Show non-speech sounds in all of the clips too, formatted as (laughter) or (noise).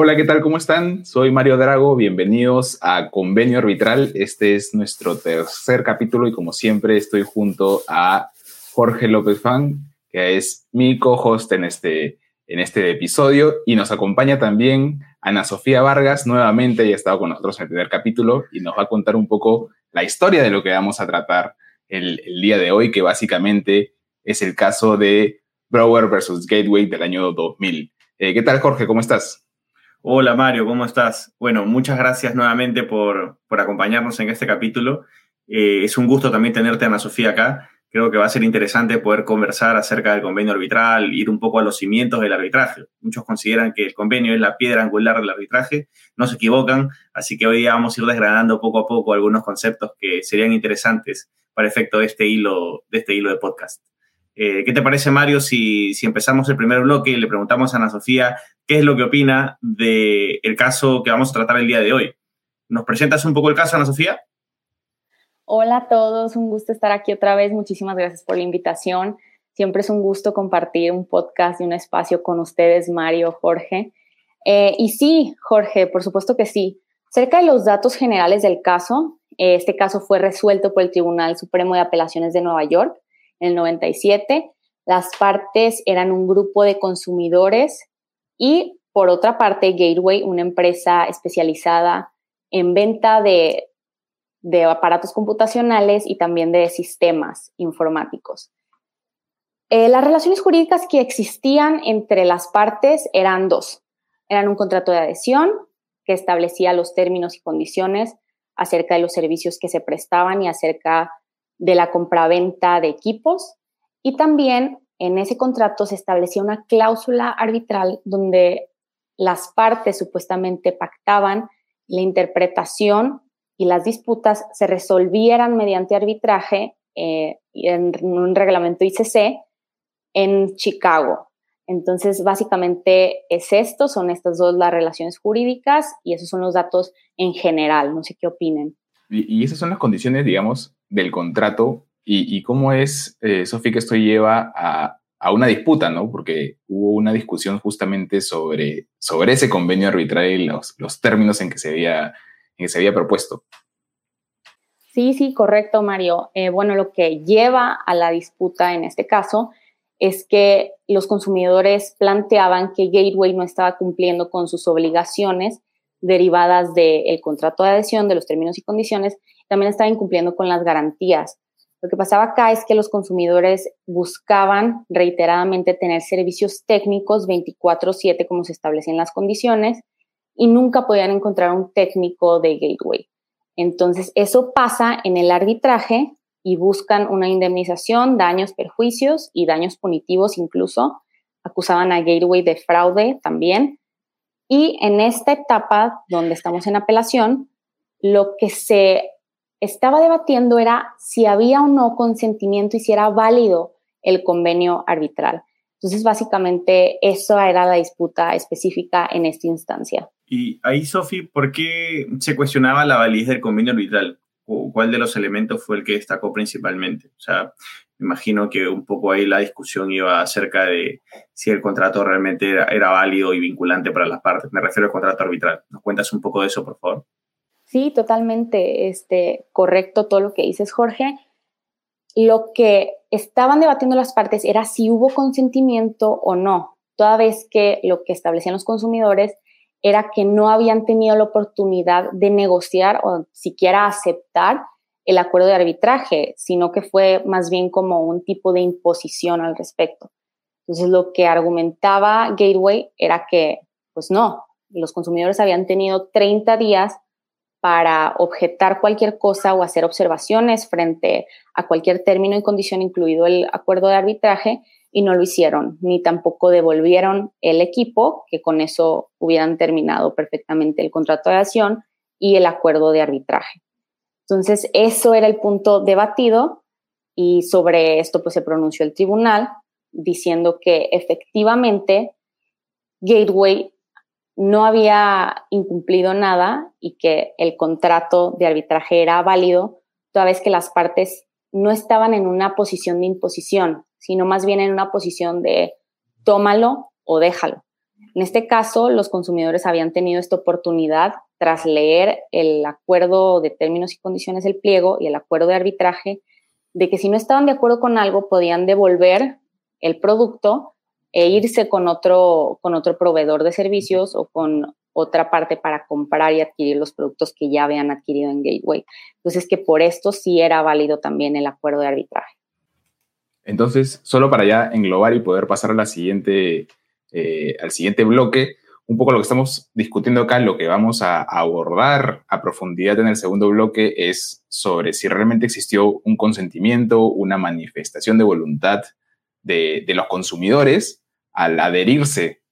Hola, ¿qué tal? ¿Cómo están? Soy Mario Drago, bienvenidos a Convenio Arbitral. Este es nuestro tercer capítulo y como siempre estoy junto a Jorge López Fan, que es mi co-host en este, en este episodio y nos acompaña también Ana Sofía Vargas, nuevamente ella ha estado con nosotros en el primer capítulo y nos va a contar un poco la historia de lo que vamos a tratar el, día de hoy, que básicamente es el caso de Brower versus Gateway del año 2000. Eh, ¿Qué tal, Jorge? ¿Cómo estás? Hola Mario, ¿cómo estás? Bueno, muchas gracias nuevamente por, por acompañarnos en este capítulo. Eh, es un gusto también tenerte, Ana Sofía, acá. Creo que va a ser interesante poder conversar acerca del convenio arbitral, ir un poco a los cimientos del arbitraje. Muchos consideran que el convenio es la piedra angular del arbitraje, no se equivocan, así que hoy vamos a ir desgranando poco a poco algunos conceptos que serían interesantes para efecto de este hilo de, este hilo de podcast. Eh, ¿Qué te parece, Mario, si, si, empezamos el primer bloque y le preguntamos a Ana Sofía qué es lo que opina del caso que vamos a tratar el día de hoy? ¿Nos presentas un poco el caso, Ana Sofía? Hola a todos, un gusto estar aquí otra vez. Muchísimas gracias por la invitación. Siempre es un gusto compartir un podcast y un espacio con ustedes, Mario, Jorge. Eh, y sí, Jorge, por supuesto que sí. Cerca de los datos generales del caso, eh, este caso fue resuelto por el Tribunal Supremo de Apelaciones de Nueva York en el 97. Las partes eran un grupo de consumidores y, por otra parte, Gateway, una empresa especializada en venta de, de aparatos computacionales y también de sistemas informáticos. Eh, las relaciones jurídicas que existían entre las partes eran dos. Eran un contrato de adhesión que establecía los términos y condiciones acerca de los servicios que se prestaban y acerca de la compraventa de equipos y también en ese contrato se establecía una cláusula arbitral donde las partes supuestamente pactaban la interpretación y las disputas se resolvieran mediante arbitraje eh, en un reglamento ICC en Chicago. Entonces, básicamente es esto, son estas dos las relaciones jurídicas y esos son los datos en general. No sé qué opinen. Y, esas son las condiciones, digamos, del contrato y, cómo es, eh, Sofía, que esto lleva a, una disputa, ¿no? Porque hubo una discusión justamente sobre, sobre ese convenio arbitral y los, los términos en que, se había, en que se había propuesto. Sí, sí, correcto, Mario. Eh, bueno, lo que lleva a la disputa en este caso es que los consumidores planteaban que Gateway no estaba cumpliendo con sus obligaciones derivadas del contrato de adhesión, de los términos y condiciones, también estaba incumpliendo con las garantías. Lo que pasaba acá es que los consumidores buscaban reiteradamente tener servicios técnicos 24/7 como se establecen las condiciones y nunca podían encontrar un técnico de gateway. Entonces, eso pasa en el arbitraje y buscan una indemnización, daños, perjuicios y daños punitivos incluso. Acusaban a Gateway de fraude también y en esta etapa donde estamos en apelación, lo que se estaba debatiendo era si había o no consentimiento y si era válido el convenio arbitral. Entonces, básicamente, eso era la disputa específica en esta instancia. Y ahí, Sofi, ¿por qué se cuestionaba la validez del convenio arbitral? ¿Cuál de los elementos fue el que destacó principalmente? O sea, me imagino que un poco ahí la discusión iba acerca de si el contrato realmente era, válido y vinculante para las partes. Me refiero al contrato arbitral. ¿Nos cuentas un poco de eso, por favor? Sí, totalmente este, correcto todo lo que dices, Jorge. Lo que estaban debatiendo las partes era si hubo consentimiento o no, toda vez que lo que establecían los consumidores era que no habían tenido la oportunidad de negociar o siquiera aceptar el acuerdo de arbitraje, sino que fue más bien como un tipo de imposición al respecto. Entonces, lo que argumentaba Gateway era que, pues no, los consumidores habían tenido 30 días para objetar cualquier cosa o hacer observaciones frente a cualquier término y condición, incluido el acuerdo de arbitraje, y no lo hicieron, ni tampoco devolvieron el equipo, que con eso hubieran terminado perfectamente el contrato de acción y el acuerdo de arbitraje. Entonces, eso era el punto debatido y sobre esto pues se pronunció el tribunal diciendo que efectivamente Gateway no había incumplido nada y que el contrato de arbitraje era válido, toda vez que las partes no estaban en una posición de imposición, sino más bien en una posición de tómalo o déjalo. En este caso, los consumidores habían tenido esta oportunidad tras leer el acuerdo de términos y condiciones del pliego y el acuerdo de arbitraje, de que si no estaban de acuerdo con algo, podían devolver el producto e irse con otro, con otro proveedor de servicios o con otra parte para comprar y adquirir los productos que ya habían adquirido en Gateway. Entonces, que por esto sí era válido también el acuerdo de arbitraje. Entonces, solo para ya englobar y poder pasar a la siguiente, eh, al siguiente bloque, un poco lo que estamos discutiendo acá, lo que vamos a abordar a profundidad en el segundo bloque es sobre si realmente existió un consentimiento, una manifestación de voluntad de, de los consumidores al adherirse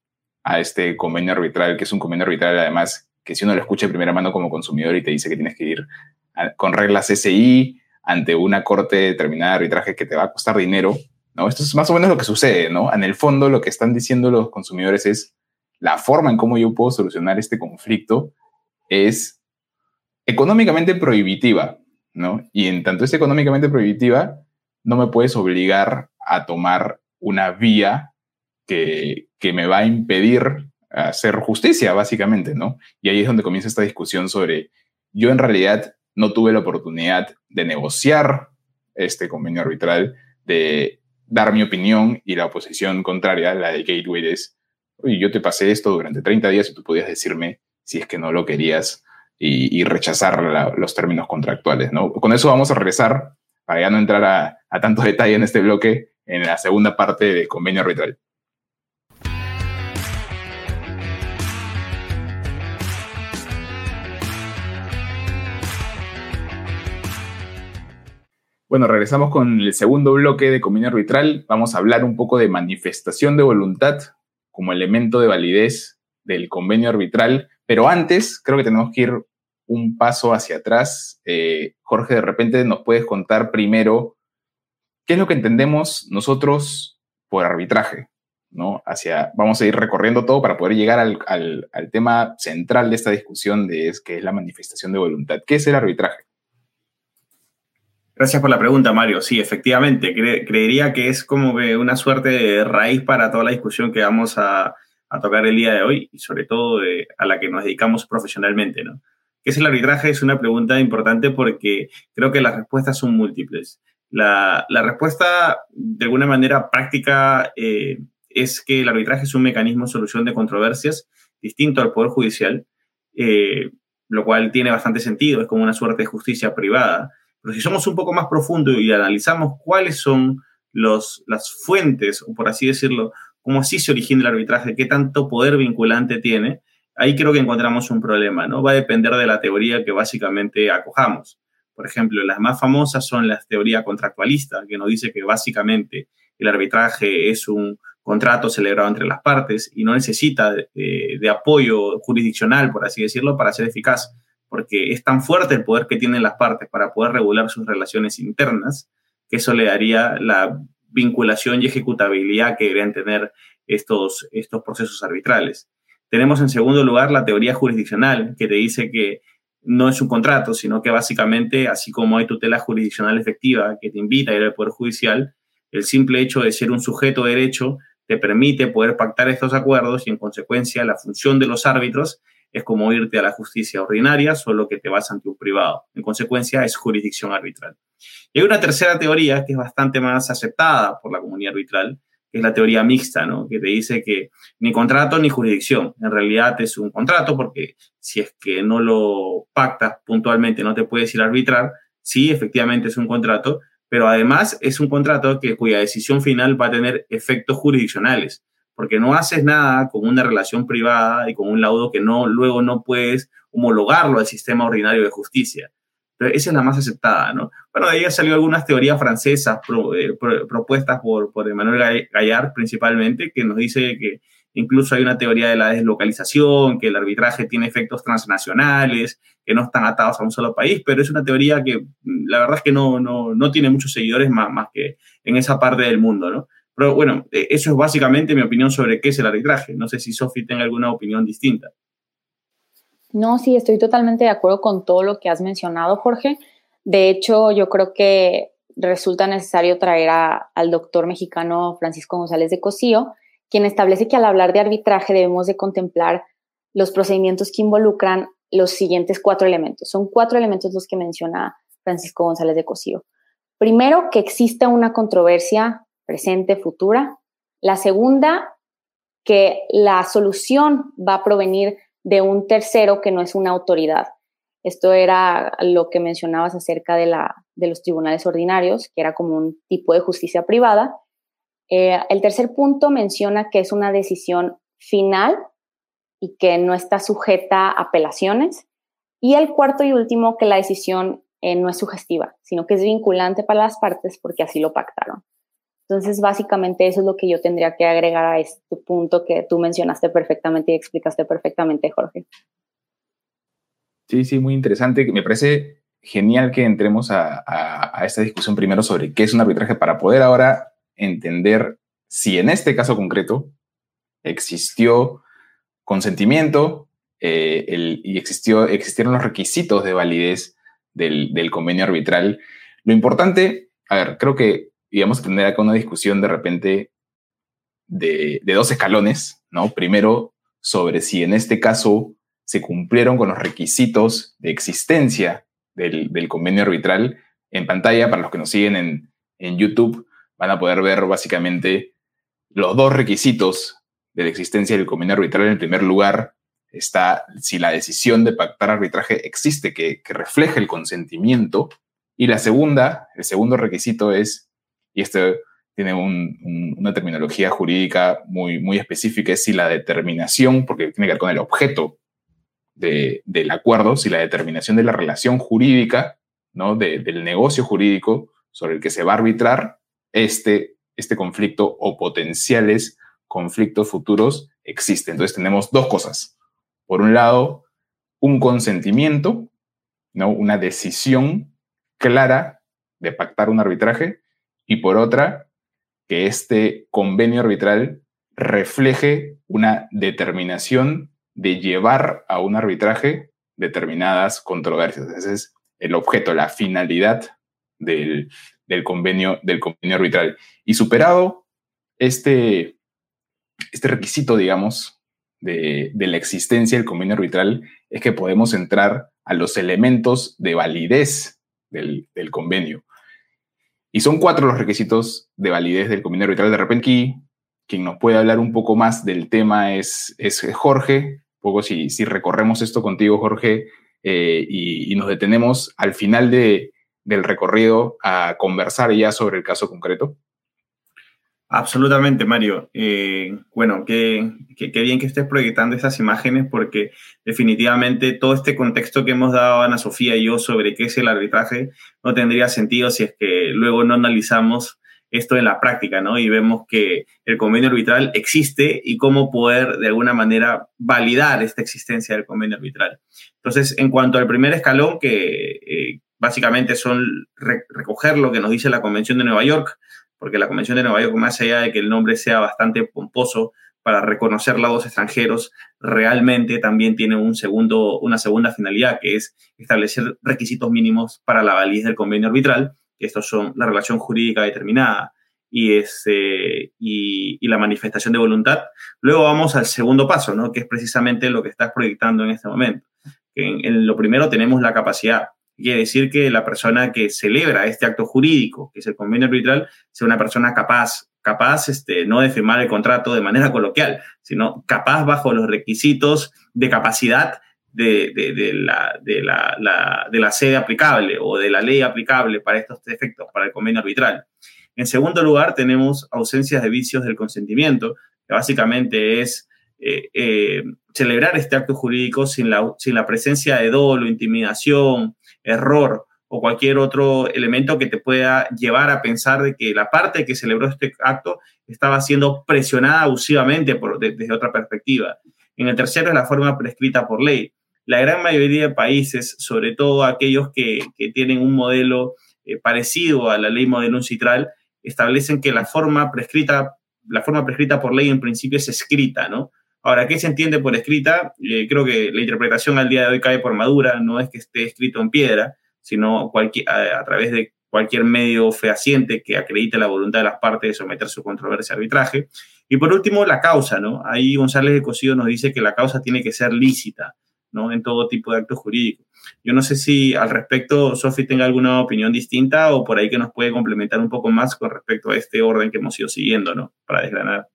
a este convenio arbitral, que es un convenio arbitral además que si uno lo escucha de primera mano como consumidor y te dice que tienes que ir con reglas SI ante una corte determinada de arbitraje que te va a costar dinero, ¿no? Esto es más o menos lo que sucede, ¿no? En el fondo lo que están diciendo los consumidores es la forma en cómo yo puedo solucionar este conflicto es económicamente prohibitiva, ¿no? Y en tanto es económicamente prohibitiva, no me puedes obligar a tomar una vía que, que me va a impedir hacer justicia, básicamente, ¿no? Y ahí es donde comienza esta discusión sobre, yo en realidad no tuve la oportunidad de negociar este convenio arbitral, de dar mi opinión y la oposición contraria, la de Gateway, es, oye, yo te pasé esto durante 30 días y tú podías decirme si es que no lo querías y, rechazar los términos contractuales, ¿no? Con eso vamos a regresar, para ya no entrar a, a tanto detalle en este bloque, en la segunda parte del convenio arbitral. Bueno, regresamos con el segundo bloque de convenio arbitral. Vamos a hablar un poco de manifestación de voluntad como elemento de validez del convenio arbitral. Pero antes, creo que tenemos que ir un paso hacia atrás. Eh, Jorge, de repente nos puedes contar primero qué es lo que entendemos nosotros por arbitraje. ¿no? Hacia, vamos a ir recorriendo todo para poder llegar al, tema central de esta discusión, de es, que es la manifestación de voluntad. ¿Qué es el arbitraje? Gracias por la pregunta, Mario. Sí, efectivamente, creería que es como que una suerte de raíz para toda la discusión que vamos a, tocar el día de hoy y sobre todo a la que nos dedicamos profesionalmente, ¿no? ¿Qué es el arbitraje? Es una pregunta importante porque creo que las respuestas son múltiples. La, respuesta, de alguna manera práctica, eh, es que el arbitraje es un mecanismo de solución de controversias distinto al Poder Judicial, eh, lo cual tiene bastante sentido, es como una suerte de justicia privada pero si somos un poco más profundos y analizamos cuáles son los, las fuentes, o por así decirlo, cómo así se origina el arbitraje, qué tanto poder vinculante tiene, ahí creo que encontramos un problema, ¿no? Va a depender de la teoría que básicamente acojamos. Por ejemplo, las más famosas son las teoría contractualista, que nos dice que básicamente el arbitraje es un contrato celebrado entre las partes y no necesita de apoyo jurisdiccional, por así decirlo, para ser eficaz porque es tan fuerte el poder que tienen las partes para poder regular sus relaciones internas, que eso le daría la vinculación y ejecutabilidad que deberían tener estos, estos procesos arbitrales. Tenemos en segundo lugar la teoría jurisdiccional, que te dice que no es un contrato, sino que básicamente, así como hay tutela jurisdiccional efectiva que te invita a ir al Poder Judicial, el simple hecho de ser un sujeto de derecho te permite poder pactar estos acuerdos y, en consecuencia, la función de los árbitros es como irte a la justicia ordinaria, solo que te vas ante un privado. En consecuencia, es jurisdicción arbitral. Y hay una tercera teoría que es bastante más aceptada por la comunidad arbitral, que es la teoría mixta, ¿no? que te dice que ni contrato ni jurisdicción. En realidad es un contrato porque si es que no lo pactas puntualmente no te puedes ir a arbitrar. Sí, efectivamente es un contrato, pero además es un contrato que, cuya decisión final va a tener efectos jurisdiccionales porque no haces nada con una relación privada y con un laudo que no, luego no puedes homologarlo al sistema ordinario de justicia. Esa es la más aceptada, ¿no? Bueno, de ahí salió algunas teorías francesas eh, propuestas por, por Emmanuel Gallard principalmente, que nos dice que incluso hay una teoría de la deslocalización, que el arbitraje tiene efectos transnacionales, que no están atados a un solo país, pero es una teoría que mm, la verdad es que no, no, no tiene muchos seguidores más, más que en esa parte del mundo, ¿no? Pero bueno, eh, eso es básicamente mi opinión sobre qué es el arbitraje. No sé si Sofi tiene alguna opinión distinta. No, sí, estoy totalmente de acuerdo con todo lo que has mencionado, Jorge. De hecho, yo creo que resulta necesario traer al doctor mexicano Francisco González de Cosío, quien establece que al hablar de arbitraje debemos de contemplar los procedimientos que involucran los siguientes cuatro elementos. Son cuatro elementos los que menciona Francisco González de Cosío. Primero, que exista una controversia presente, futura. La segunda, que la solución va a provenir de un tercero que no es una autoridad. Esto era lo que mencionabas acerca de, la, de los tribunales ordinarios, que era como un tipo de justicia privada. Eh, el tercer punto menciona que es una decisión final y que no está sujeta a apelaciones. Y el cuarto y último, que la decisión eh, no es sugestiva, sino que es vinculante para las partes porque así lo pactaron. Entonces, básicamente eso es lo que yo tendría que agregar a este punto que tú mencionaste perfectamente y explicaste perfectamente, Jorge. Sí, sí, muy interesante. Me parece genial que entremos a, esta discusión primero sobre qué es un arbitraje para poder ahora entender si en este caso concreto existió consentimiento eh, y existió, existieron los requisitos de validez del, convenio arbitral. Lo importante, a ver, creo que a tener acá una discusión de repente de, dos escalones, ¿no? Primero, sobre si en este caso se cumplieron con los requisitos de existencia del, convenio arbitral. En pantalla, para los que nos siguen en, en, YouTube, van a poder ver básicamente los dos requisitos de la existencia del convenio arbitral. En primer lugar, está si la decisión de pactar arbitraje existe, que, refleje el consentimiento. Y la segunda, el segundo requisito es, y esto tiene una terminología jurídica muy, muy específica, es si la determinación, porque tiene que ver con el objeto del acuerdo, si la determinación de la relación jurídica, ¿no? del negocio jurídico sobre el que se va a arbitrar este, este conflicto o potenciales conflictos futuros existe. Entonces tenemos dos cosas por un lado, un consentimiento, ¿no? una decisión clara de pactar un arbitraje, y por otra, que este convenio arbitral refleje una determinación de llevar a un arbitraje determinadas controversias. Ese es el objeto, la finalidad del, convenio, del convenio arbitral. Y superado este, este requisito, digamos, de, la existencia del convenio arbitral es que podemos entrar a los elementos de validez del, convenio. Y son cuatro los requisitos de validez del convenio arbitral. De repente, quien nos puede hablar un poco más del tema es, es Jorge. Un poco si, si recorremos esto contigo, Jorge, eh, y, nos detenemos al final de, del recorrido a conversar ya sobre el caso concreto. Absolutamente, Mario. Eh, bueno, qué, bien que estés proyectando estas imágenes porque definitivamente todo este contexto que hemos dado Ana Sofía y yo sobre qué es el arbitraje no tendría sentido si es que luego no analizamos esto en la práctica, ¿no? Y vemos que el convenio arbitral existe y cómo poder de alguna manera validar esta existencia del convenio arbitral. Entonces, en cuanto al primer escalón, que eh, básicamente son recoger lo que nos dice la Convención de Nueva York, porque la Convención de Nueva York, más allá de que el nombre sea bastante pomposo para reconocer lados extranjeros, realmente también tiene un segundo, una segunda finalidad, que es establecer requisitos mínimos para la validez del convenio arbitral, que estos son la relación jurídica determinada y, este, y, la manifestación de voluntad. Luego vamos al segundo paso, ¿no? que es precisamente lo que estás proyectando en este momento. En, en lo primero tenemos la capacidad quiere decir que la persona que celebra este acto jurídico, que es el convenio arbitral, sea una persona capaz, capaz este, no de firmar el contrato de manera coloquial, sino capaz bajo los requisitos de capacidad de, la, de, la, de la sede aplicable o de la ley aplicable para estos efectos, para el convenio arbitral. En segundo lugar, tenemos ausencias de vicios del consentimiento, que básicamente es eh, eh, celebrar este acto jurídico sin la, sin la presencia de dolo, intimidación, error o cualquier otro elemento que te pueda llevar a pensar de que la parte que celebró este acto estaba siendo presionada abusivamente por, desde otra perspectiva. En el tercero es la forma prescrita por ley. La gran mayoría de países, sobre todo aquellos que, tienen un modelo eh, parecido a la ley modelo citral, establecen que la forma prescrita, la forma prescrita por ley en principio es escrita, ¿no? Ahora, ¿qué se entiende por escrita? Eh, creo que la interpretación al día de hoy cae por madura, no es que esté escrito en piedra, sino a, través de cualquier medio fehaciente que acredite la voluntad de las partes de someter su controversia a arbitraje. Y por último, la causa, ¿no? Ahí González de Cosío nos dice que la causa tiene que ser lícita, ¿no? En todo tipo de actos jurídicos. Yo no sé si al respecto Sofi tenga alguna opinión distinta o por ahí que nos puede complementar un poco más con respecto a este orden que hemos ido siguiendo, ¿no? Para desgranar.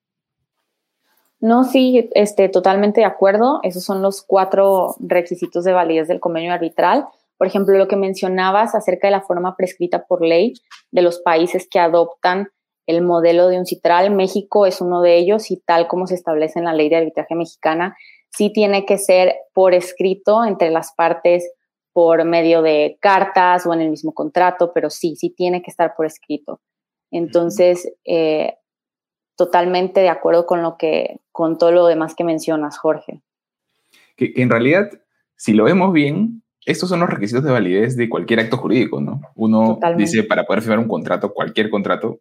No, sí, este, totalmente de acuerdo. Esos son los cuatro requisitos de validez del convenio arbitral. Por ejemplo, lo que mencionabas acerca de la forma prescrita por ley de los países que adoptan el modelo de un citral. México es uno de ellos y tal como se establece en la ley de arbitraje mexicana, sí tiene que ser por escrito entre las partes por medio de cartas o en el mismo contrato, pero sí, sí tiene que estar por escrito. Entonces, eh, totalmente de acuerdo con lo que, con todo lo demás que mencionas, Jorge. Que, en realidad, si lo vemos bien, estos son los requisitos de validez de cualquier acto jurídico, ¿no? Uno dice, para poder firmar un contrato, cualquier contrato,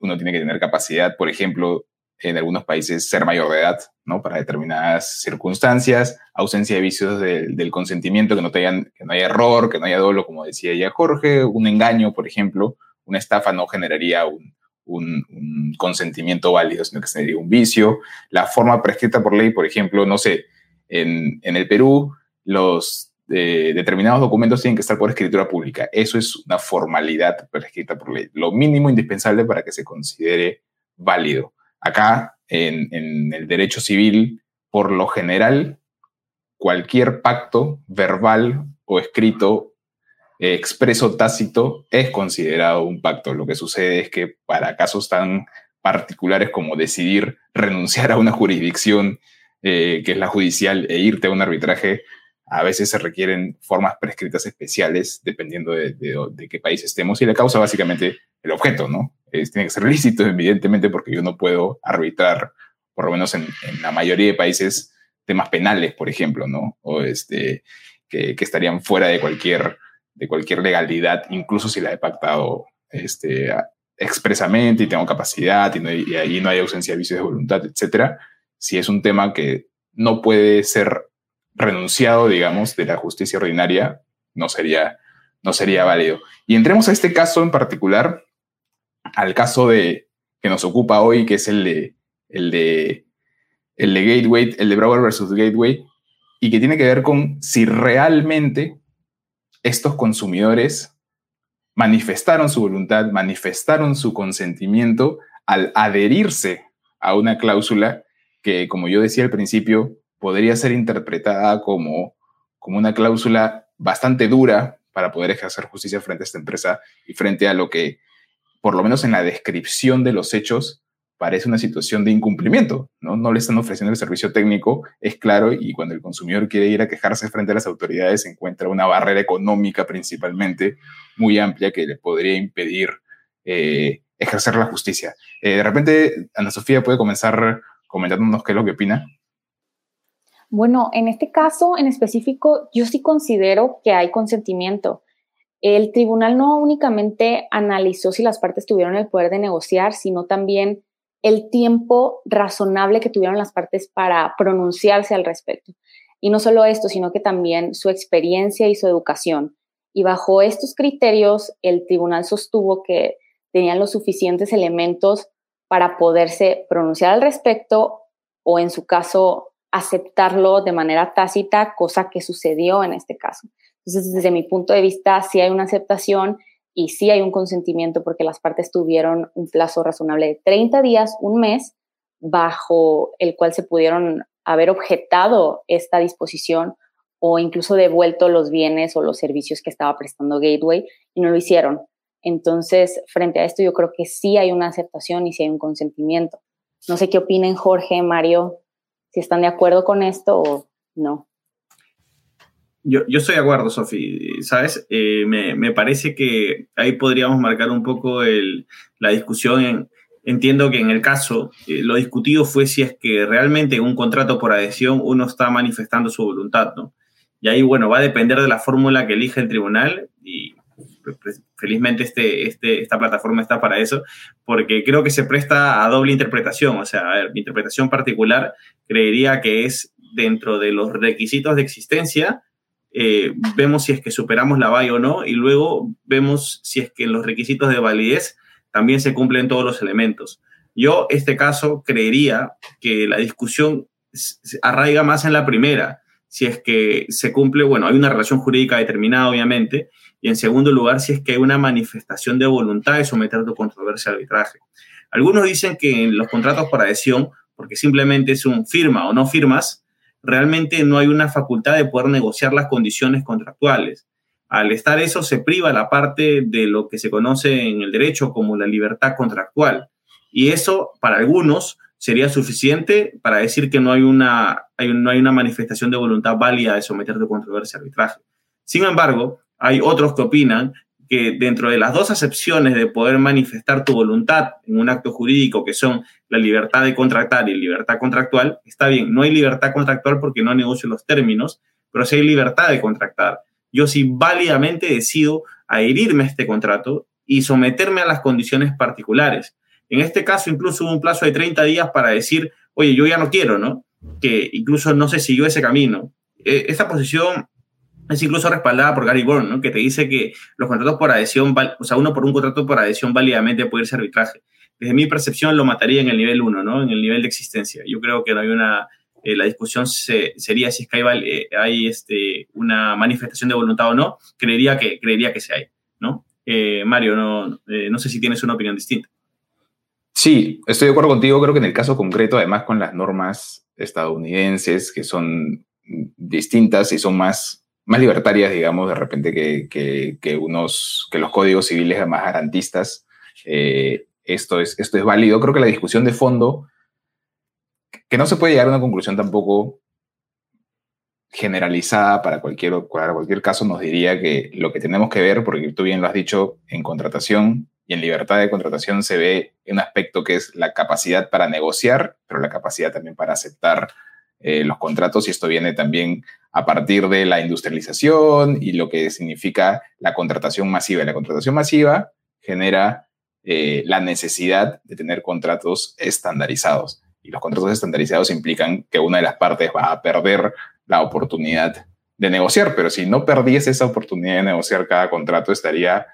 uno tiene que tener capacidad, por ejemplo, en algunos países ser mayor de edad, ¿no? Para determinadas circunstancias, ausencia de vicios del consentimiento, que no, tengan, que no haya error, que no haya dolo, como decía ya Jorge, un engaño, por ejemplo, una estafa no generaría un, un, consentimiento válido, sino que sería un vicio. La forma prescrita por ley, por ejemplo, no sé, en, en el Perú, los eh, determinados documentos tienen que estar por escritura pública. Eso es una formalidad prescrita por ley, lo mínimo indispensable para que se considere válido. Acá, en, el derecho civil, por lo general, cualquier pacto verbal o escrito, expreso tácito, es considerado un pacto. Lo que sucede es que para casos tan particulares como decidir renunciar a una jurisdicción eh, que es la judicial e irte a un arbitraje, a veces se requieren formas prescritas especiales dependiendo de, de, qué país estemos y la causa básicamente el objeto, ¿no? tiene que ser lícito, evidentemente, porque yo no puedo arbitrar, por lo menos en, la mayoría de países, temas penales, por ejemplo, ¿no? O este, que, estarían fuera de cualquier, de cualquier legalidad, incluso si la he pactado este, expresamente y tengo capacidad y, ahí no hay ausencia de vicios de voluntad, etcétera. Si es un tema que no puede ser renunciado, digamos, de la justicia ordinaria, no sería, no sería válido. Y entremos a este caso en particular, al caso de, que nos ocupa hoy, que es el de, el de, el de Gateway, el de Broward versus Gateway, y que tiene que ver con si realmente estos consumidores manifestaron su voluntad, manifestaron su consentimiento al adherirse a una cláusula que, como yo decía al principio, podría ser interpretada como, como una cláusula bastante dura para poder ejercer justicia frente a esta empresa y frente a lo que por lo menos en la descripción de los hechos, parece una situación de incumplimiento, ¿no? No le están ofreciendo el servicio técnico, es claro, y cuando el consumidor quiere ir a quejarse frente a las autoridades, encuentra una barrera económica principalmente muy amplia que le podría impedir eh, ejercer la justicia. Eh, de repente, Ana Sofía puede comenzar comentándonos qué es lo que opina. Bueno, en este caso en específico, yo sí considero que hay consentimiento. El tribunal no únicamente analizó si las partes tuvieron el poder de negociar, sino también el tiempo razonable que tuvieron las partes para pronunciarse al respecto. Y no solo esto, sino que también su experiencia y su educación. Y bajo estos criterios, el tribunal sostuvo que tenían los suficientes elementos para poderse pronunciar al respecto o, en su caso, aceptarlo de manera tácita, cosa que sucedió en este caso. Entonces, desde mi punto de vista, sí hay una aceptación y sí hay un consentimiento porque las partes tuvieron un plazo razonable de 30 días, un mes, bajo el cual se pudieron haber objetado esta disposición o incluso devuelto los bienes o los servicios que estaba prestando Gateway y no lo hicieron. Entonces, frente a esto, yo creo que sí hay una aceptación y sí hay un consentimiento. No sé qué opinen Jorge, Mario, si están de acuerdo con esto o no. Yo, yo estoy de acuerdo, Sofi. ¿Sabes? Eh, me, me, parece que ahí podríamos marcar un poco el, la discusión. entiendo que en el caso, eh, lo discutido fue si es que realmente en un contrato por adhesión uno está manifestando su voluntad, ¿no? Y ahí, bueno, va a depender de la fórmula que elige el tribunal y pues, felizmente este, este, esta plataforma está para eso, porque creo que se presta a doble interpretación. O sea, a ver, mi interpretación particular creería que es dentro de los requisitos de existencia eh, vemos si es que superamos la valla o no y luego vemos si es que los requisitos de validez también se cumplen todos los elementos. Yo, este caso, creería que la discusión arraiga más en la primera, si es que se cumple, bueno, hay una relación jurídica determinada, obviamente, y en segundo lugar, si es que hay una manifestación de voluntad de someter tu controversia al arbitraje. Algunos dicen que en los contratos por adhesión, porque simplemente es un firma o no firmas, realmente no hay una facultad de poder negociar las condiciones contractuales. Al estar eso, se priva la parte de lo que se conoce en el derecho como la libertad contractual. Y eso, para algunos, sería suficiente para decir que no hay una, no hay una manifestación de voluntad válida de someter tu controversia al arbitraje. Sin embargo, hay otros que opinan que dentro de las dos acepciones de poder manifestar tu voluntad en un acto jurídico, que son la libertad de contractar y libertad contractual, está bien, no hay libertad contractual porque no negocio los términos, pero sí hay libertad de contractar. Yo sí válidamente decido adherirme a este contrato y someterme a las condiciones particulares. En este caso, incluso hubo un plazo de 30 días para decir, oye, yo ya no quiero, ¿no? Que incluso no se siguió ese camino. E, esta posición es incluso respaldada por Gary Bourne, ¿no? que te dice que los contratos por adhesión, o sea, uno por un contrato por adhesión válidamente puede irse a arbitraje. Desde mi percepción lo mataría en el nivel 1, ¿no? en el nivel de existencia. Yo creo que no hay una, eh, la discusión sería si es que hay, eh, hay este, una manifestación de voluntad o no, creería que, creería que se hay. ¿no? Eh, Mario, no, no sé si tienes una opinión distinta. Sí, estoy de acuerdo contigo. Creo que en el caso concreto, además con las normas estadounidenses, que son distintas y son más más libertarias, digamos, de repente que, que, unos, que los códigos civiles más garantistas. Esto, es, esto es válido. Creo que la discusión de fondo, que no se puede llegar a una conclusión tampoco generalizada para cualquier, para cualquier caso, nos diría que lo que tenemos que ver, porque tú bien lo has dicho, en contratación y en libertad de contratación se ve un aspecto que es la capacidad para negociar, pero la capacidad también para aceptar eh, los contratos y esto viene también a partir de la industrialización y lo que significa la contratación masiva. la contratación masiva genera eh, la necesidad de tener contratos estandarizados. Y los contratos estandarizados implican que una de las partes va a perder la oportunidad de negociar, pero si no perdiese esa oportunidad de negociar cada contrato, estaría,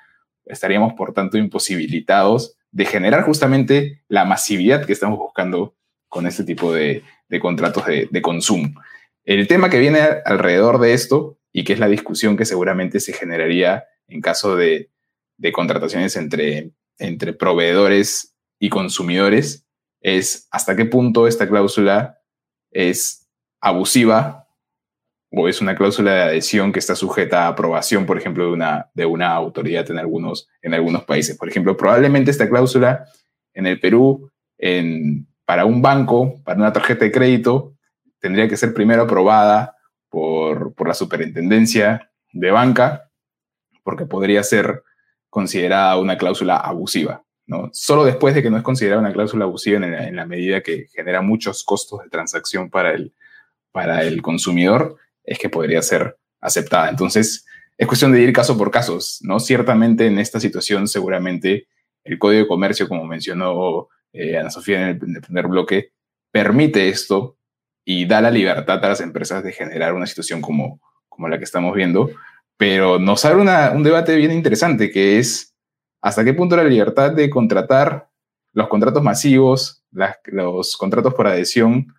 estaríamos, por tanto, imposibilitados de generar justamente la masividad que estamos buscando con este tipo de, de contratos de, consumo. El tema que viene alrededor de esto y que es la discusión que seguramente se generaría en caso de, contrataciones entre, entre proveedores y consumidores es hasta qué punto esta cláusula es abusiva o es una cláusula de adhesión que está sujeta a aprobación, por ejemplo, de una, de una autoridad en algunos, en algunos países. Por ejemplo, probablemente esta cláusula en el Perú, en, para un banco, para una tarjeta de crédito, tendría que ser primero aprobada por, la superintendencia de banca, porque podría ser considerada una cláusula abusiva. ¿no? Solo después de que no es considerada una cláusula abusiva en la, medida que genera muchos costos de transacción para el, para el consumidor, es que podría ser aceptada. Entonces, es cuestión de ir caso por caso, ¿no? Ciertamente en esta situación, seguramente el Código de Comercio, como mencionó eh, Ana Sofía en el, primer bloque, permite esto y da la libertad a las empresas de generar una situación como, como la que estamos viendo, pero nos abre un debate bien interesante que es hasta qué punto la libertad de contratar los contratos masivos, los contratos por adhesión,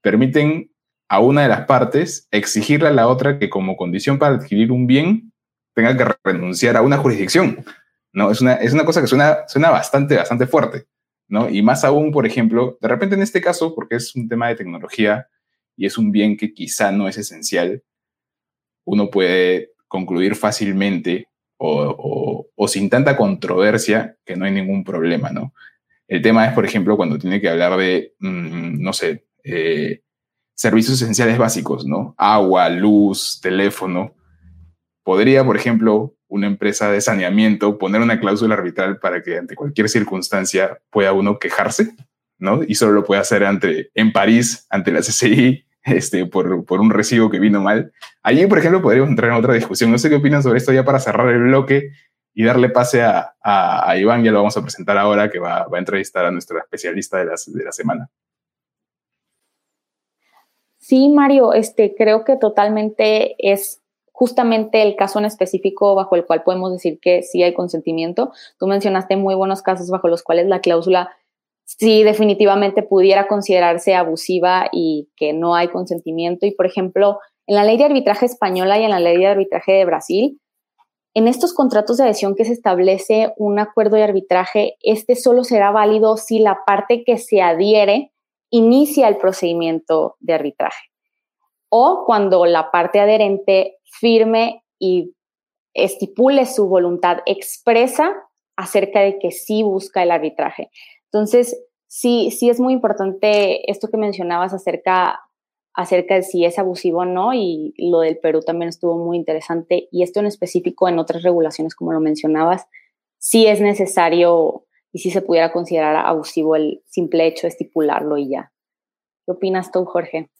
permiten a una de las partes exigirle a la otra que como condición para adquirir un bien tenga que renunciar a una jurisdicción. ¿no? Es, una, es una cosa que suena, suena bastante, bastante fuerte. Y más aún, por ejemplo, de repente en este caso, porque es un tema de tecnología y es un bien que quizá no es esencial, uno puede concluir fácilmente o, sin tanta controversia que no hay ningún problema, ¿no? El tema es, por ejemplo, cuando tiene que hablar de, mm, no sé, eh, servicios esenciales básicos, ¿no? Agua, luz, teléfono. Podría, por ejemplo, una empresa de saneamiento poner una cláusula arbitral para que ante cualquier circunstancia pueda uno quejarse, ¿no? Y solo lo puede hacer ante, en París, ante la CCI, este, por, por un recibo que vino mal. Allí, por ejemplo, podríamos entrar en otra discusión. No sé qué opinan sobre esto ya para cerrar el bloque y darle pase a, a, Iván, ya lo vamos a presentar ahora, que va, a entrevistar a nuestra especialista de la, de la semana. Sí, Mario, este, creo que totalmente es justamente el caso en específico bajo el cual podemos decir que sí hay consentimiento. Tú mencionaste muy buenos casos bajo los cuales la cláusula sí definitivamente pudiera considerarse abusiva y que no hay consentimiento. Y por ejemplo, en la ley de arbitraje española y en la ley de arbitraje de Brasil, en estos contratos de adhesión que se establece un acuerdo de arbitraje, este solo será válido si la parte que se adhiere inicia el procedimiento de arbitraje o cuando la parte adherente firme y estipule su voluntad expresa acerca de que sí busca el arbitraje. Entonces, sí, sí es muy importante esto que mencionabas acerca, acerca de si es abusivo o no, y lo del Perú también estuvo muy interesante, y esto en específico en otras regulaciones, como lo mencionabas, sí es necesario y sí se pudiera considerar abusivo el simple hecho de estipularlo y ya. ¿Qué opinas tú, Jorge?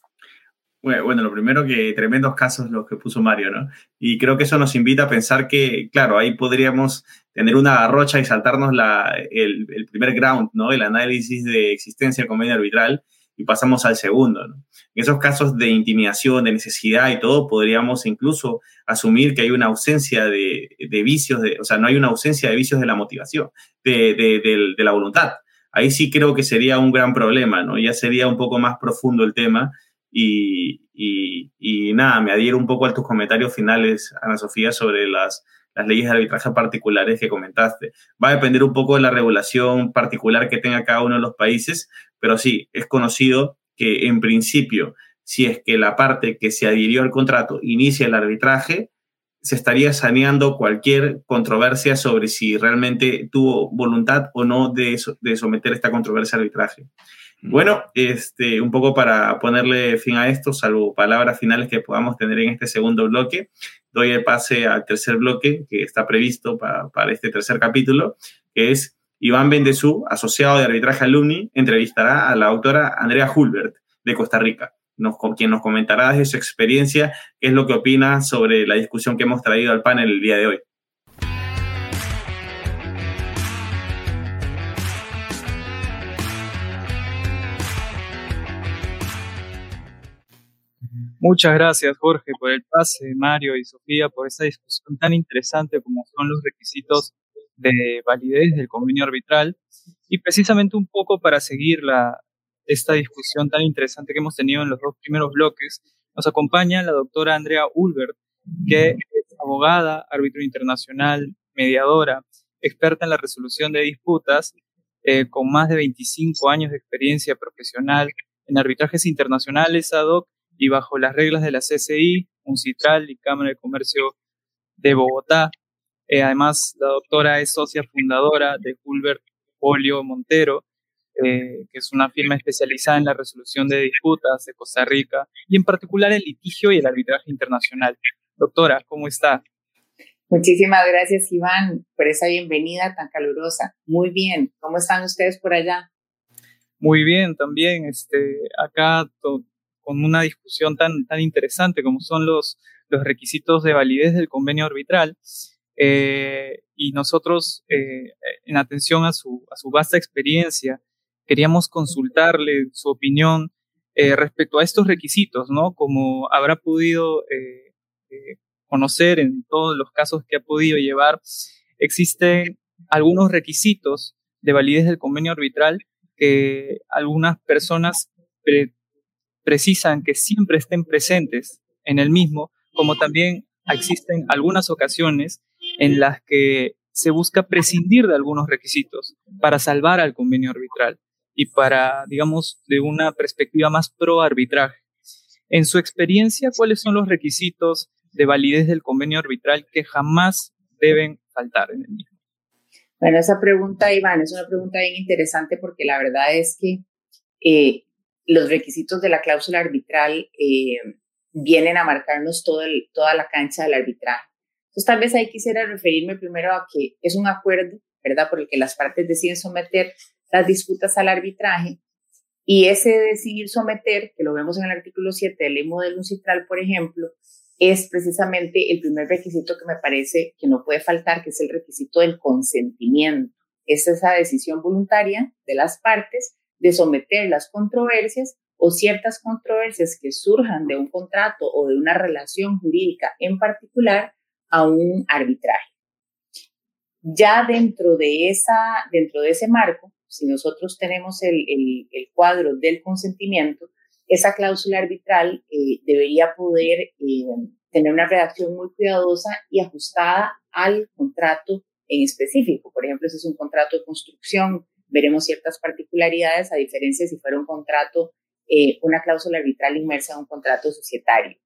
Bueno, lo primero que tremendos casos los que puso Mario, ¿no? Y creo que eso nos invita a pensar que, claro, ahí podríamos tener una garrocha y saltarnos la, el, primer ground, ¿no? El análisis de existencia del convenio arbitral y pasamos al segundo, ¿no? En esos casos de intimidación, de necesidad y todo, podríamos incluso asumir que hay una ausencia de, de vicios, de, o sea, no hay una ausencia de vicios de la motivación, de, de, de la voluntad. Ahí sí creo que sería un gran problema, ¿no? Ya sería un poco más profundo el tema y, nada, me adhiero un poco a tus comentarios finales, Ana Sofía, sobre las, las leyes de arbitraje particulares que comentaste. Va a depender un poco de la regulación particular que tenga cada uno de los países, pero sí, es conocido que en principio, si es que la parte que se adhirió al contrato inicia el arbitraje, se estaría saneando cualquier controversia sobre si realmente tuvo voluntad o no de, de someter esta controversia al arbitraje. Bueno, este, un poco para ponerle fin a esto, salvo palabras finales que podamos tener en este segundo bloque, doy el pase al tercer bloque que está previsto para, para este tercer capítulo, que es Iván Bendezú, asociado de arbitraje alumni, entrevistará a la autora Andrea Hulbert de Costa Rica, nos, quien nos comentará desde su experiencia qué es lo que opina sobre la discusión que hemos traído al panel el día de hoy. Muchas gracias, Jorge, por el pase, Mario y Sofía, por esta discusión tan interesante como son los requisitos de validez del convenio arbitral. Y precisamente un poco para seguir la, esta discusión tan interesante que hemos tenido en los dos primeros bloques, nos acompaña la doctora Andrea Ulbert, que es abogada, árbitro internacional, mediadora, experta en la resolución de disputas, eh, con más de 25 años de experiencia profesional en arbitrajes internacionales ad hoc y bajo las reglas de la CCI, UNCITRAL y Cámara de Comercio de Bogotá. Eh, además, la doctora es socia fundadora de Hulbert Polio Montero, eh, que es una firma especializada en la resolución de disputas de Costa Rica y en particular el litigio y el arbitraje internacional. Doctora, ¿cómo está? Muchísimas gracias, Iván, por esa bienvenida tan calurosa. Muy bien, ¿cómo están ustedes por allá? Muy bien, también. Este, acá con una discusión tan, tan interesante como son los, los requisitos de validez del convenio arbitral. Eh, y nosotros, eh, en atención a su, a su vasta experiencia, queríamos consultarle su opinión eh, respecto a estos requisitos, ¿no? Como habrá podido conocer en todos los casos que ha podido llevar, existen algunos requisitos de validez del convenio arbitral que algunas personas precisan que siempre estén presentes en el mismo, como también existen algunas ocasiones en las que se busca prescindir de algunos requisitos para salvar al convenio arbitral y para, digamos, de una perspectiva más pro arbitraje. En su experiencia, ¿cuáles son los requisitos de validez del convenio arbitral que jamás deben faltar en el mismo? Bueno, esa pregunta, Iván, es una pregunta bien interesante porque la verdad es que eh, los requisitos de la cláusula arbitral eh, vienen a marcarnos todo toda la cancha del arbitraje. Entonces, tal vez ahí quisiera referirme primero a que es un acuerdo, ¿verdad?, por el que las partes deciden someter las disputas al arbitraje. Y ese decidir someter, que lo vemos en el artículo 7 del ley modelo uncitral, por ejemplo, es precisamente el primer requisito que me parece que no puede faltar, que es el requisito del consentimiento. Es esa decisión voluntaria de las partes de someter las controversias o ciertas controversias que surjan de un contrato o de una relación jurídica en particular a un arbitraje. Ya dentro de, esa, dentro de ese marco, si nosotros tenemos el, el, cuadro del consentimiento, esa cláusula arbitral eh, debería poder eh, tener una redacción muy cuidadosa y ajustada al contrato en específico. Por ejemplo, si es un contrato de construcción, veremos ciertas particularidades, a diferencia si fuera un contrato, eh, una cláusula arbitral inmersa en un contrato societario.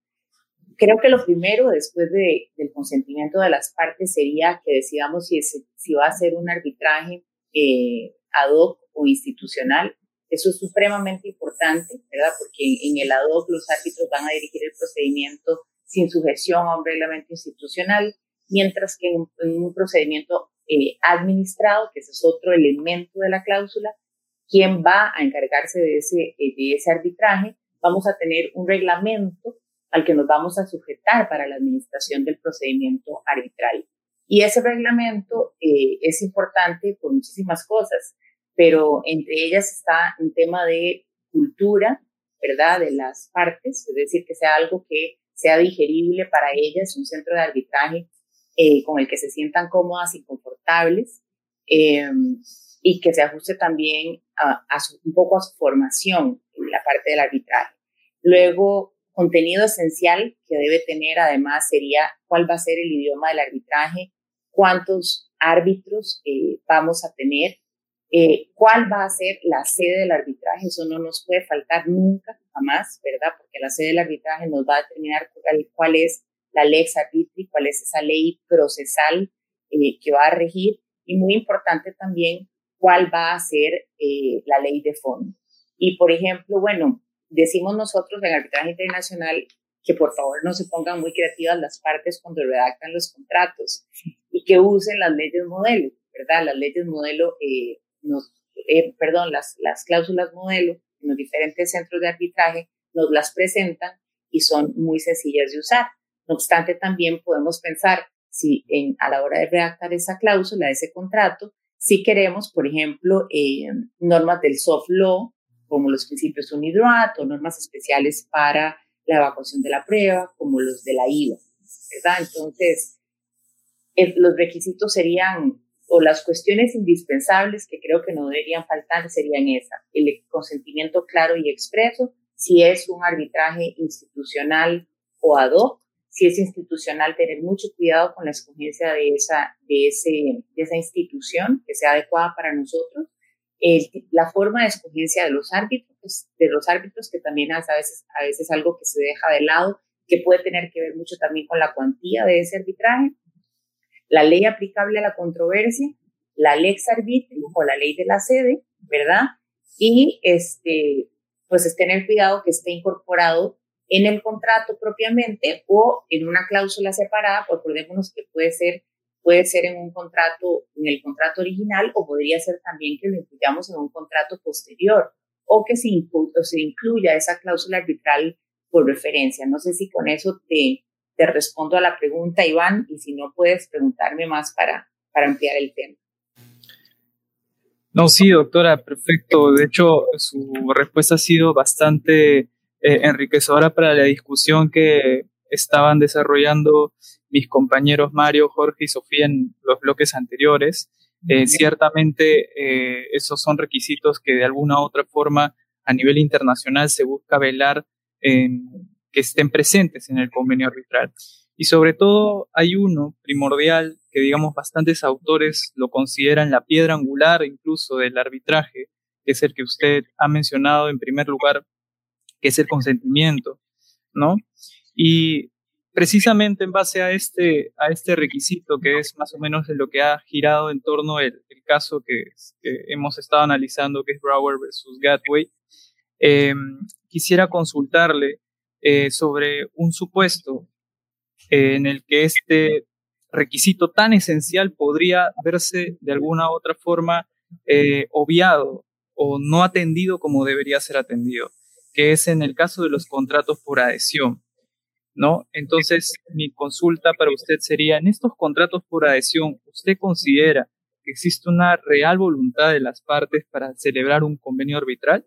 Creo que lo primero, después de, del consentimiento de las partes, sería que decidamos si, si va a ser un arbitraje eh, ad hoc o institucional. Eso es supremamente importante, ¿verdad? Porque en el ad hoc los árbitros van a dirigir el procedimiento sin sujeción a un reglamento institucional, mientras que en, un procedimiento eh, administrado, que ese es otro elemento de la cláusula, quien va a encargarse de ese, eh, de ese arbitraje, vamos a tener un reglamento al que nos vamos a sujetar para la administración del procedimiento arbitral. Y ese reglamento eh, es importante por muchísimas cosas, pero entre ellas está un tema de cultura, ¿verdad? De las partes, es decir, que sea algo que sea digerible para ellas, un centro de arbitraje eh, con el que se sientan cómodas y confortables eh, y que se ajuste también a, un poco a su formación en la parte del arbitraje. Luego, contenido esencial que debe tener además sería cuál va a ser el idioma del arbitraje, cuántos árbitros eh, vamos a tener, eh, cuál va a ser la sede del arbitraje, eso no nos puede faltar nunca, jamás, ¿verdad? Porque la sede del arbitraje nos va a determinar cuál, es la lex arbitri, cuál es esa ley procesal eh, que va a regir y muy importante también cuál va a ser la ley de fondo. Y por ejemplo, bueno, decimos nosotros en arbitraje internacional que por favor no se pongan muy creativas las partes cuando redactan los contratos y que usen las leyes modelo, ¿verdad? Las leyes modelo, eh, nos, eh, perdón, las, las cláusulas modelo en los diferentes centros de arbitraje nos las presentan y son muy sencillas de usar. No obstante, también podemos pensar si a la hora de redactar esa cláusula, ese contrato, si queremos, por ejemplo, eh, normas del soft law, como los principios UNIDROIT o normas especiales para la evacuación de la prueba, como los de la IVA, ¿verdad? Entonces, los requisitos serían, o las cuestiones indispensables que creo que no deberían faltar serían esa, el consentimiento claro y expreso, si es un arbitraje institucional o ad hoc, si es institucional, tener mucho cuidado con la escogencia de esa, de ese, de esa institución que sea adecuada para nosotros la forma de escogencia de los árbitros, de los árbitros, que también es a veces, a veces algo que se deja de lado, que puede tener que ver mucho también con la cuantía de ese arbitraje, la ley aplicable a la controversia, la lex arbitrio o la ley de la sede, ¿verdad? Y este, pues es tener cuidado que esté incorporado en el contrato propiamente o en una cláusula separada, por acordémonos que puede ser puede ser en un contrato, en el contrato original o podría ser también que lo incluyamos en un contrato posterior o que se, se incluya esa cláusula arbitral por referencia. No sé si con eso te, te respondo a la pregunta, Iván, y si no puedes preguntarme más para, para ampliar el tema. No, sí, doctora, perfecto. De hecho, su respuesta ha sido bastante eh, enriquecedora para la discusión que estaban desarrollando mis compañeros Mario, Jorge y Sofía en los bloques anteriores. Eh, ciertamente eh, esos son requisitos que de alguna u otra forma a nivel internacional se busca velar en, que estén presentes en el convenio arbitral. Y sobre todo hay uno primordial que digamos bastantes autores lo consideran la piedra angular incluso del arbitraje, que es el que usted ha mencionado en primer lugar, que es el consentimiento, ¿no? Y precisamente en base a este, a este requisito, que es más o menos lo que ha girado en torno el caso que, hemos estado analizando, que es Brower versus Gatway, em, quisiera consultarle eh, sobre un supuesto eh, en el que este requisito tan esencial podría verse de alguna u otra forma eh, obviado o no atendido como debería ser atendido, que es en el caso de los contratos por adhesión. ¿no? Entonces, mi consulta para usted sería, en estos contratos por adhesión, ¿usted considera que existe una real voluntad de las partes para celebrar un convenio arbitral?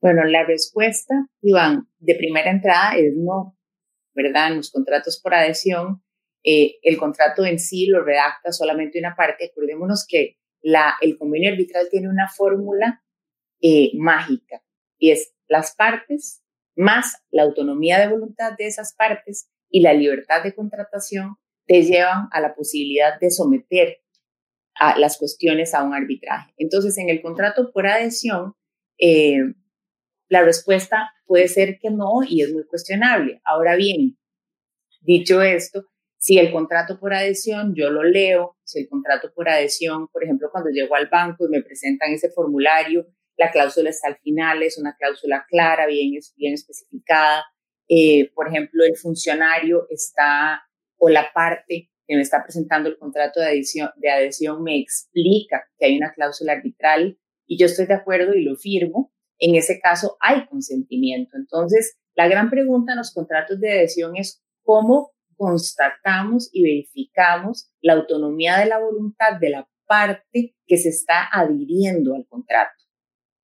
Bueno, la respuesta, Iván, de primera entrada es no, ¿verdad? En los contratos por adhesión, eh, el contrato en sí lo redacta solamente una parte. Acordémonos que el convenio arbitral tiene una fórmula eh, mágica y es las partes más la autonomía de voluntad de esas partes y la libertad de contratación te llevan a la posibilidad de someter a las cuestiones a un arbitraje. Entonces, en el contrato por adhesión, eh, la respuesta puede ser que no y es muy cuestionable. Ahora bien, dicho esto, si el contrato por adhesión yo lo leo, si el contrato por adhesión, por ejemplo, cuando llego al banco y me presentan ese formulario, la cláusula está al final, es una cláusula clara, bien, bien especificada. Eh, por ejemplo, el funcionario está, o la parte que me está presentando el contrato de adhesión, de adhesión me explica que hay una cláusula arbitral y yo estoy de acuerdo y lo firmo, en ese caso hay consentimiento. Entonces, la gran pregunta en los contratos de adhesión es cómo constatamos y verificamos la autonomía de la voluntad de la parte que se está adhiriendo al contrato.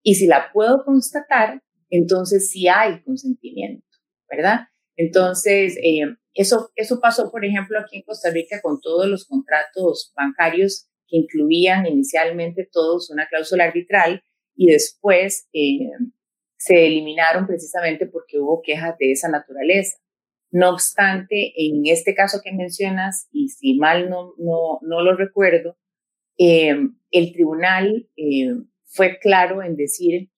Y si la puedo constatar, entonces sí hay consentimiento, ¿verdad? Entonces, eh, eso, eso pasó, por ejemplo, aquí en Costa Rica con todos los contratos bancarios que incluían inicialmente todos una cláusula arbitral y después eh, se eliminaron precisamente porque hubo quejas de esa naturaleza. No obstante, en este caso que mencionas, y si mal no, no, no lo recuerdo, eh, el tribunal eh, fue claro en decir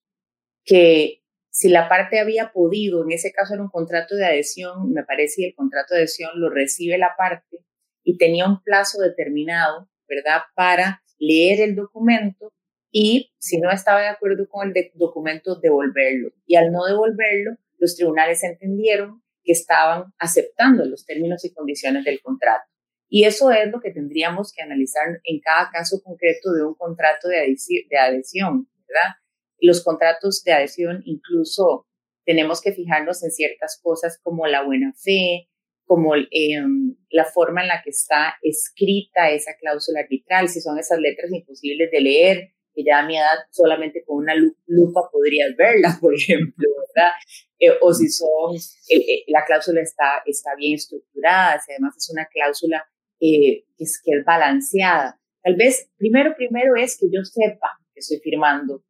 que si la parte había podido, en ese caso era un contrato de adhesión, me parece, y el contrato de adhesión lo recibe la parte y tenía un plazo determinado, ¿verdad?, para leer el documento y si no estaba de acuerdo con el documento, devolverlo. Y al no devolverlo, los tribunales entendieron que estaban aceptando los términos y condiciones del contrato. Y eso es lo que tendríamos que analizar en cada caso concreto de un contrato de, adhesión, ¿verdad? los contratos de adhesión incluso tenemos que fijarnos en ciertas cosas como la buena fe, como em, la forma en la que está escrita esa cláusula arbitral, si son esas letras imposibles de leer, que ya a mi edad solamente con una lupa podrías verla, (laughs) por ejemplo, ¿verdad? Eh, o si son, eh, eh, la cláusula está, está bien estructurada, si además es una cláusula que, es, que es balanceada. Tal vez, primero, primero es que yo sepa que estoy firmando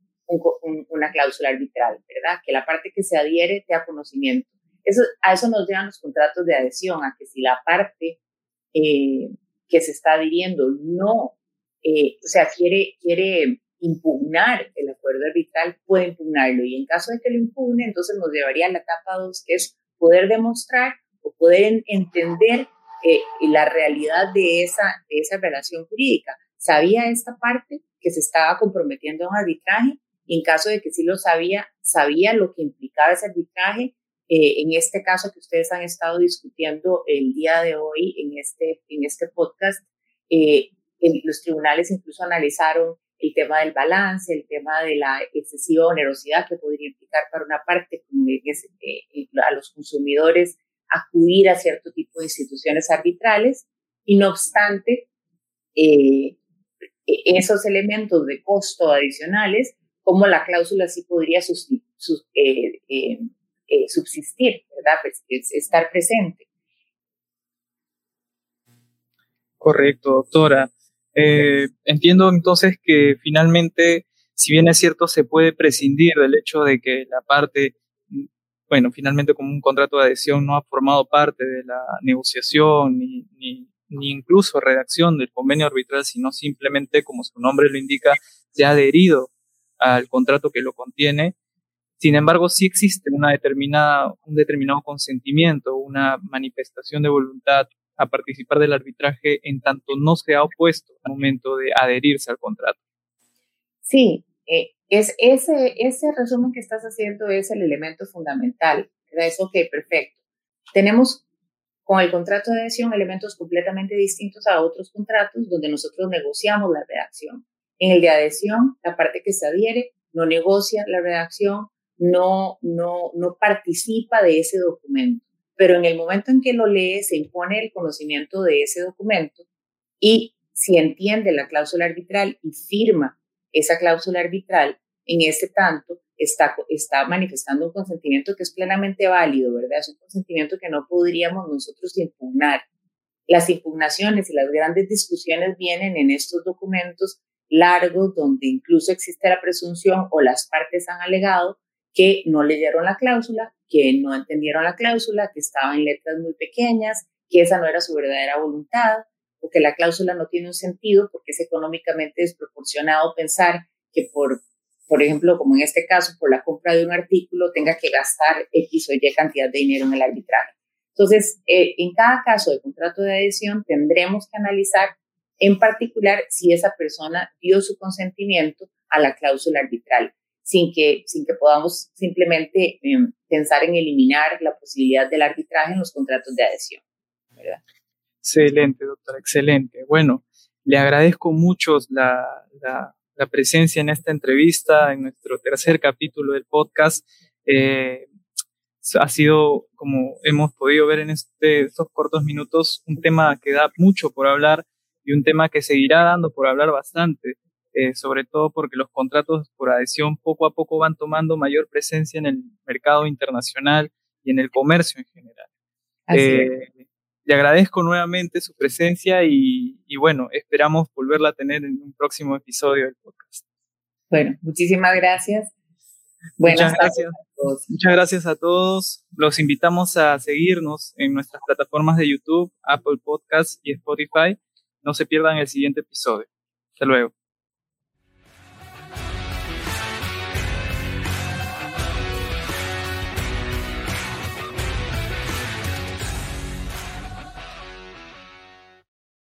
una cláusula arbitral, ¿verdad? Que la parte que se adhiere tenga conocimiento. Eso, a eso nos llevan los contratos de adhesión, a que si la parte que se está adhiriendo no, o sea, quiere, quiere impugnar el acuerdo arbitral, puede impugnarlo. Y en caso de que lo impugne, entonces nos llevaría a la etapa 2, que es poder demostrar o poder entender eh, la realidad de esa, de esa relación jurídica. ¿Sabía esta parte que se estaba comprometiendo a un arbitraje? Y en caso de que sí lo sabía, sabía lo que implicaba ese arbitraje. Eh, en este caso que ustedes han estado discutiendo el día de hoy en este, en este podcast, eh, los tribunales incluso analizaron el tema del balance, el tema de la excesiva onerosidad que podría implicar para una parte como es, eh, a los consumidores acudir a cierto tipo de instituciones arbitrales y no obstante e, esos elementos de costo adicionales como la cláusula sí podría eh, eh, subsistir, ¿verdad? Pues, estar presente. Correcto, doctora. Eh, entiendo entonces que finalmente, si bien es cierto, se puede prescindir del hecho de que la parte, bueno, finalmente como un contrato de adhesión no ha formado parte de la negociación ni, ni, ni incluso redacción del convenio arbitral, sino simplemente, como su nombre lo indica, se ha adherido al contrato que lo contiene. Sin embargo, sí existe una determinada, un determinado consentimiento, una manifestación de voluntad a participar del arbitraje en tanto no se ha opuesto al momento de adherirse al contrato. Sí, eh, es ese, ese resumen que estás haciendo es el elemento fundamental. Es ok, perfecto. Tenemos con el contrato de adhesión elementos completamente distintos a otros contratos donde nosotros negociamos la redacción. En el de adhesión, la parte que se adhiere no negocia la redacción, no, no, no participa de ese documento pero en el momento en que lo lee se impone el conocimiento de ese documento y si entiende la cláusula arbitral y firma esa cláusula arbitral, en ese tanto está, está manifestando un consentimiento que es plenamente válido, ¿verdad? Es un consentimiento que no podríamos nosotros impugnar. Las impugnaciones y las grandes discusiones vienen en estos documentos largos donde incluso existe la presunción o las partes han alegado que no leyeron la cláusula, que no entendieron la cláusula, que estaba en letras muy pequeñas, que esa no era su verdadera voluntad o que la cláusula no tiene un sentido porque es económicamente desproporcionado pensar que por, por ejemplo, como en este caso, por la compra de un artículo tenga que gastar X o Y cantidad de dinero en el arbitraje. Entonces, eh, en cada caso de contrato de adhesión tendremos que analizar en particular si esa persona dio su consentimiento a la cláusula arbitral, sin que, sin que podamos simplemente em, pensar en eliminar la posibilidad del arbitraje en los contratos de adhesión. ¿verdad? Excelente, doctora, excelente. Bueno, le agradezco mucho la, la, presencia en esta entrevista, en nuestro tercer capítulo del podcast. Eh, ha sido, como hemos podido ver en este, estos cortos minutos, un tema que da mucho por hablar y un tema que seguirá dando por hablar bastante, eh, sobre todo porque los contratos por adhesión poco a poco van tomando mayor presencia en el mercado internacional y en el comercio en general. Eh, le agradezco nuevamente su presencia y, bueno, esperamos volverla a tener en un próximo episodio del podcast. Bueno, muchísimas gracias. Muchas gracias. Muchas gracias a todos. Los invitamos a seguirnos en nuestras plataformas de YouTube, Apple Podcasts y Spotify no se pierdan el siguiente episodio. Hasta luego.